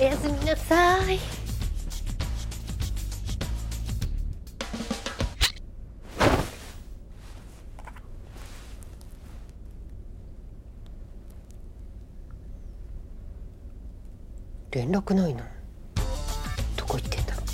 おやすみなさい。連絡ないの？どこ行ってんだろ？う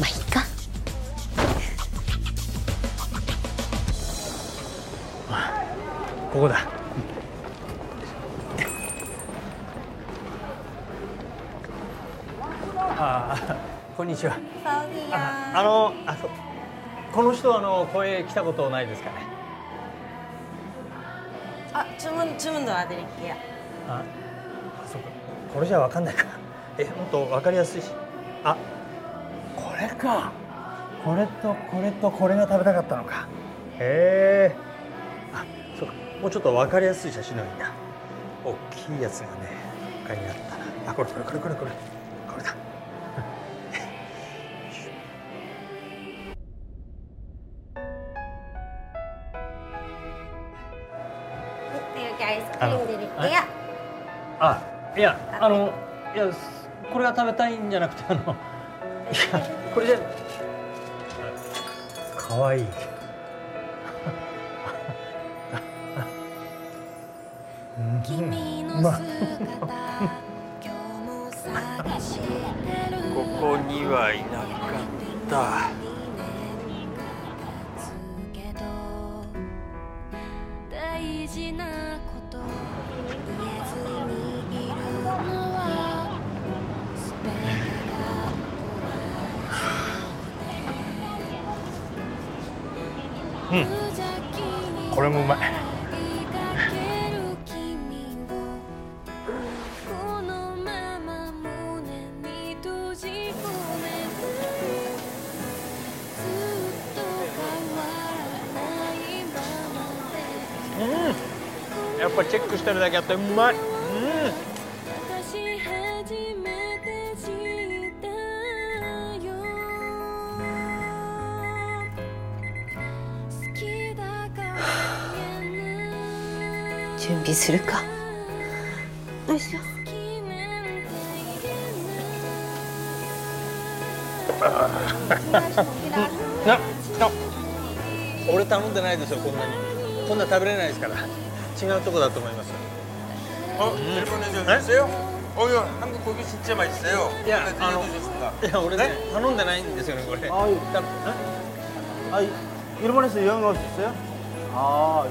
まあいいか。ここだこんにちは。サウディアあのあそうこの人あの声来たことないですかね？あ、注文注文のアデリキア。あ、そうか。これじゃわかんないか。え、もっとわかりやすいし。あ、これか。これとこれとこれが食べたかったのか。へえ。あ、そうか。もうちょっとわかりやすい写真のいいな。大きいやつがね、他にあったな。あ、これこれこれこれこれこれだ。あのいやこれが食べたいんじゃなくてあのいやこれじゃかわいいうん。まあ。ここにはいなかったうん。これもうまい。うん。やっぱチェックしてるだけあってうまい準備するかよいしょなな俺頼んでないですよこんなにこんな食べれないですから違うとこだと思います 어? 일본 해주세요? 어, 야, 한국 고기 진짜 맛있어요. 야, 네, 아, 드셔보셨습니다. いや俺ね頼んでないんですよねこれ 아유, だ 아, 일본에서 여행 오셨어요? 아,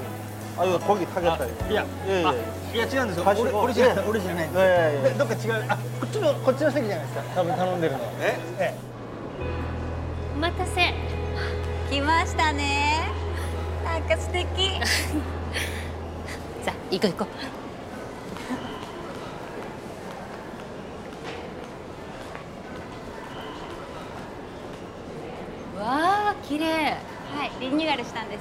아 이거 고기 타겠다. 이거. いや、 예, あ 예. いや違うんですよ。 가시고 俺俺じゃない、ええ俺じゃない。ええええでどっか違う。あ、こっちのこっちの席じゃないですか。多分頼んでるのは。 네? えお待たせ来ましたね。なんか素敵。さあ行こう行こうわあ綺麗はい、リニューアルしたんです。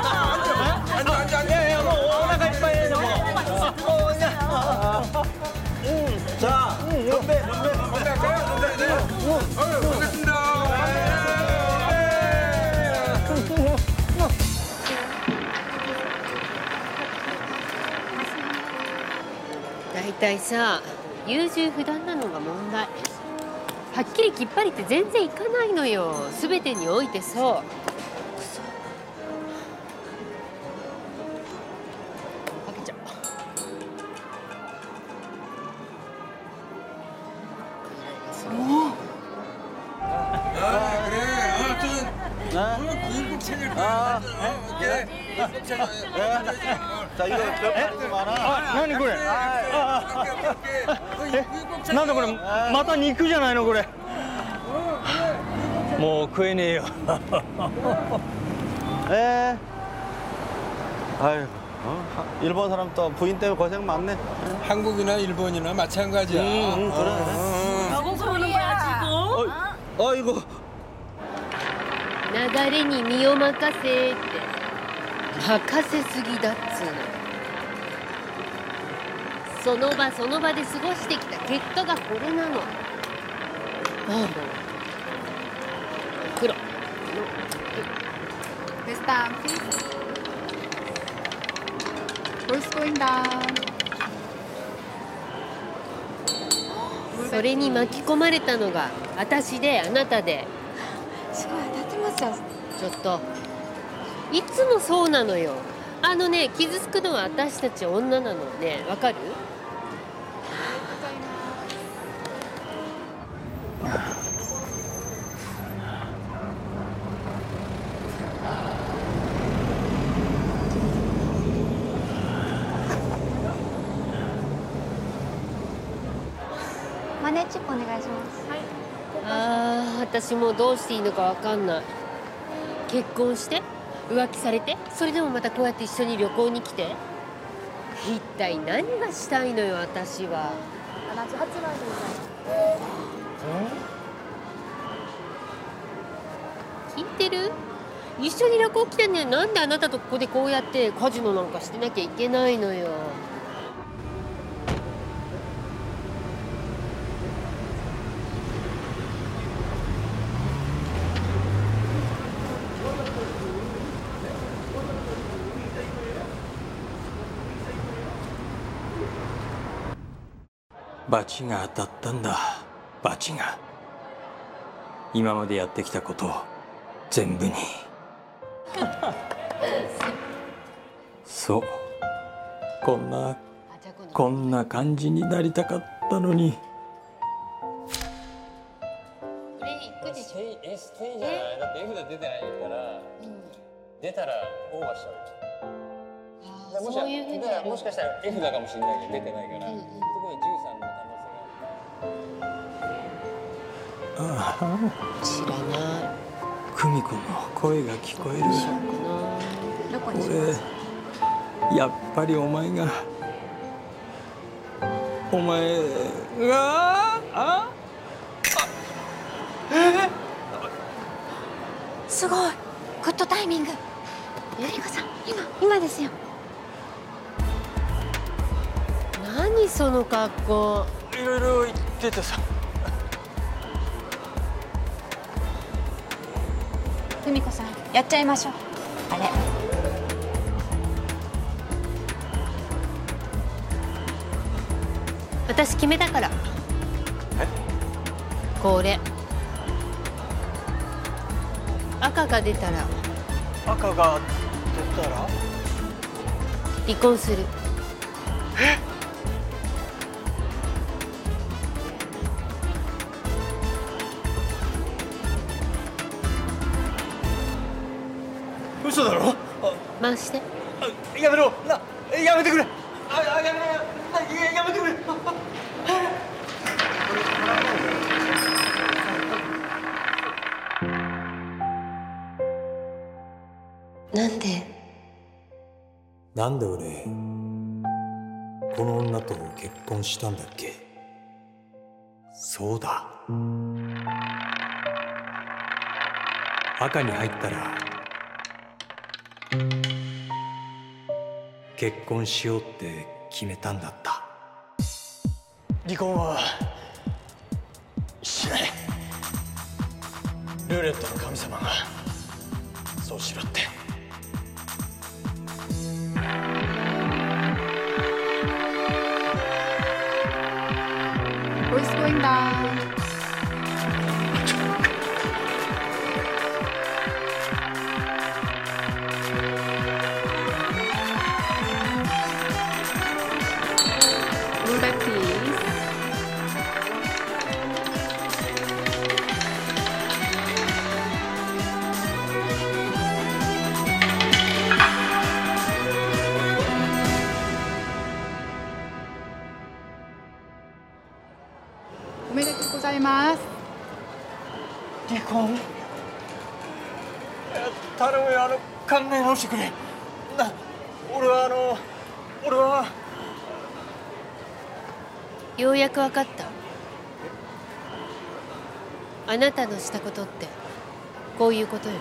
大体さ優柔不断なのが問題はっきりきっぱりって全然いかないのよ全てにおいてそう 좀. 어, 구인국 챙을 아, 오케이. 구인국 챙. 자 이거 몇 많아. あ、何これ。 오케이, 오케이. 구인국 챙. なんだこれまた肉じゃないのこれもう食えねえよ 에. 아유 어? 하- 일본 사람 또 부인 때문에 고생 많네. 한국이나 일본이나 마찬가지야. 응, 응, 그래, 그래. 무슨 소리야 어, 어이구. 流れに身を任せって。任せすぎだっつうの。その場その場で過ごしてきた結果がこれなの。ああ。黒。please. Voice going down. それに巻き込まれたのが私であなたでますよ。ちょっと。いつもそうなのよ。あのね傷つくのは私たち女なのね。わかるマネーチップお願いしますあー私もうどうしていいのかわかんない。結婚して？浮気されて？それでもまたこうやって一緒に旅行に来て？一体何がしたいのよ私は。聞いてる？一緒に旅行来てんねんなんであなたとここでこうやってカジノなんかしてなきゃいけないのよ罰が当たったんだ。罰が。今までやってきたこと全部に。そう。こんなこんな感じになりたかったのに。これ行くでしょ？え？ステイじゃないだって F が出てないから。出たらオーバーしちゃうあーそういうふうにやる。もしかしたら F だかもしれないけど出てないから、うんうん。特に13の可能性知らない。久美子の声が聞こえる。俺やっぱりお前がお前があすごい。グッドタイミング。ゆりこさん今今ですよ。何その格好。いろいろ言っててさふみこさんやっちゃいましょう。あれ。私決めたから。これ。赤が出たら。赤が出たら？離婚する。嘘回して。あやめろ。なやめてくれ。ああやめろ。あややめてくれ。なんで？なんで俺この女と結婚したんだっけ？そうだ。赤に入ったら結婚しようって決めたんだった。離婚はしない。ルーレットの神様がそうしろって。ボイス going down. Roulette, おめでとうございます。離婚？頼むよあの考え直してくれ。な俺はあの俺は。ようやく分かった。あなたのしたことってこういうことよ。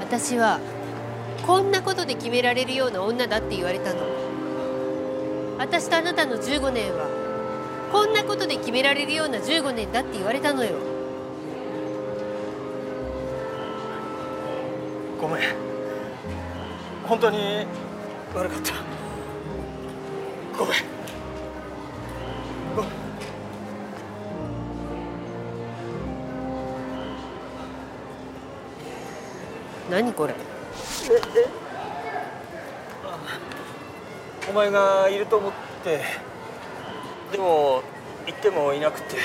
私はこんなことで決められるような女だって言われたの。私とあなたの15年はこんなことで決められるような15年だって言われたのよ。ごめん。本当に悪かった。ごめん。ごめん。何これお前がいると思ってでも行ってもいなくて。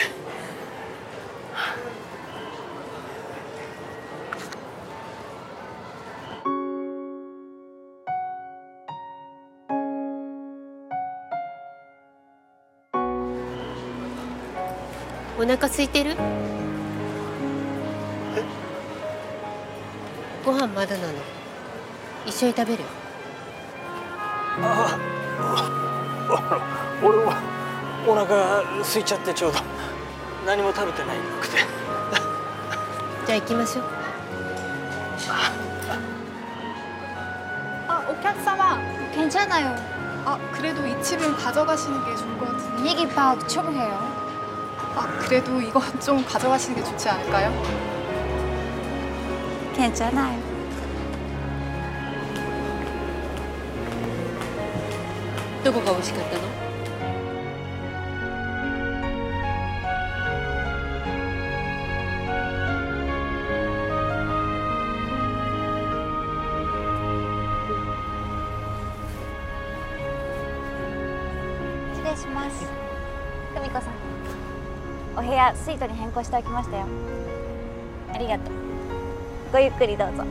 お腹空いてる？ご飯まだなの？一緒に食べるああ俺はお腹空いちゃってちょうど何も食べてないくてじゃあ行きましょう 아, 오客様. 괜찮아요. 아, 그래도 이 칩은 가져가시는 게 좋을 것 같은데. 분위기 파악 좀 해요. 아, 그래도 이거 좀 가져가시는 게 좋지 않을까요? 괜찮아요. どこが美味しかったの？失礼します。久美子さん。お部屋スイートに変更しておきましたよ。ありがとう。ごゆっくりどうぞ。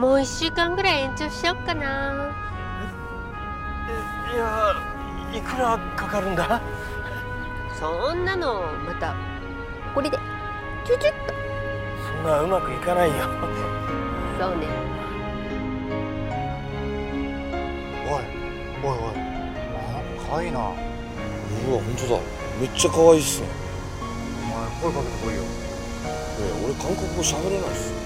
もう一週間ぐらい延長しよっかな。いやいくらかかるんだ？そんなのまたこれで。チュチュッと。そんなうまくいかないよ。そうね。おいおいおい。あかわいいな。うわ本当だ。めっちゃ可愛いっすね。お前声かけてこいよ。え俺韓国語喋れないっす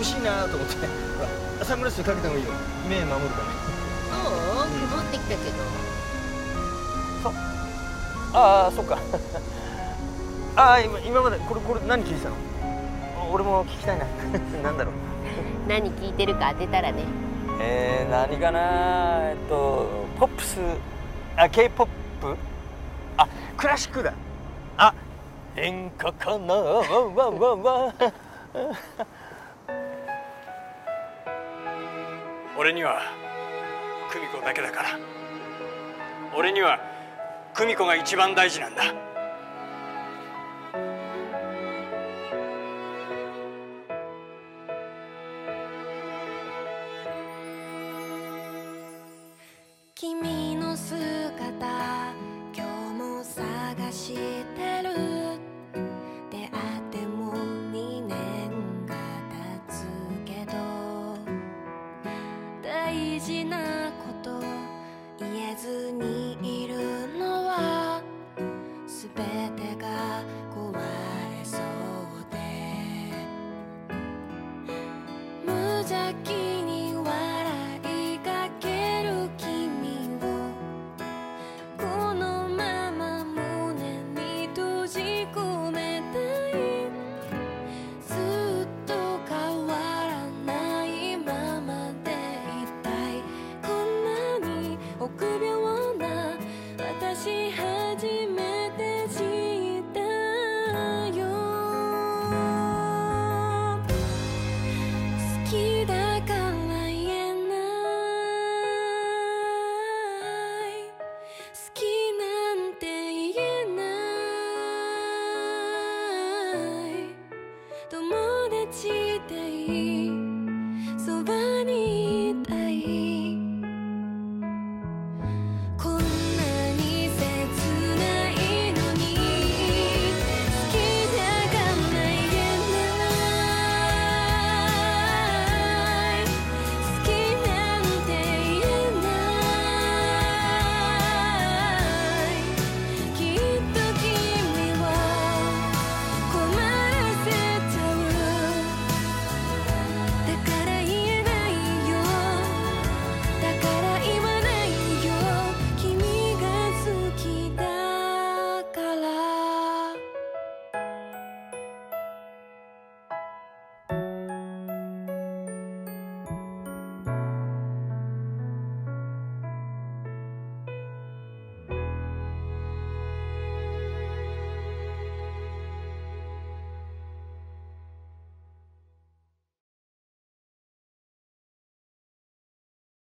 眩しいなと思って。ほ らサングラスかけた方がいいよ。目守るためのそう？曇ってきたけど。ああそっか。ああ今今までこれこれ何聞いてたの？俺も聞きたいな。なんだろう。何聞いてるか当てたらね。えー、何かなえっとポップス。あ K-POP あクラシックだ。あ演歌かなわわわわ俺には久美子だけだから。俺には久美子が一番大事なんだ。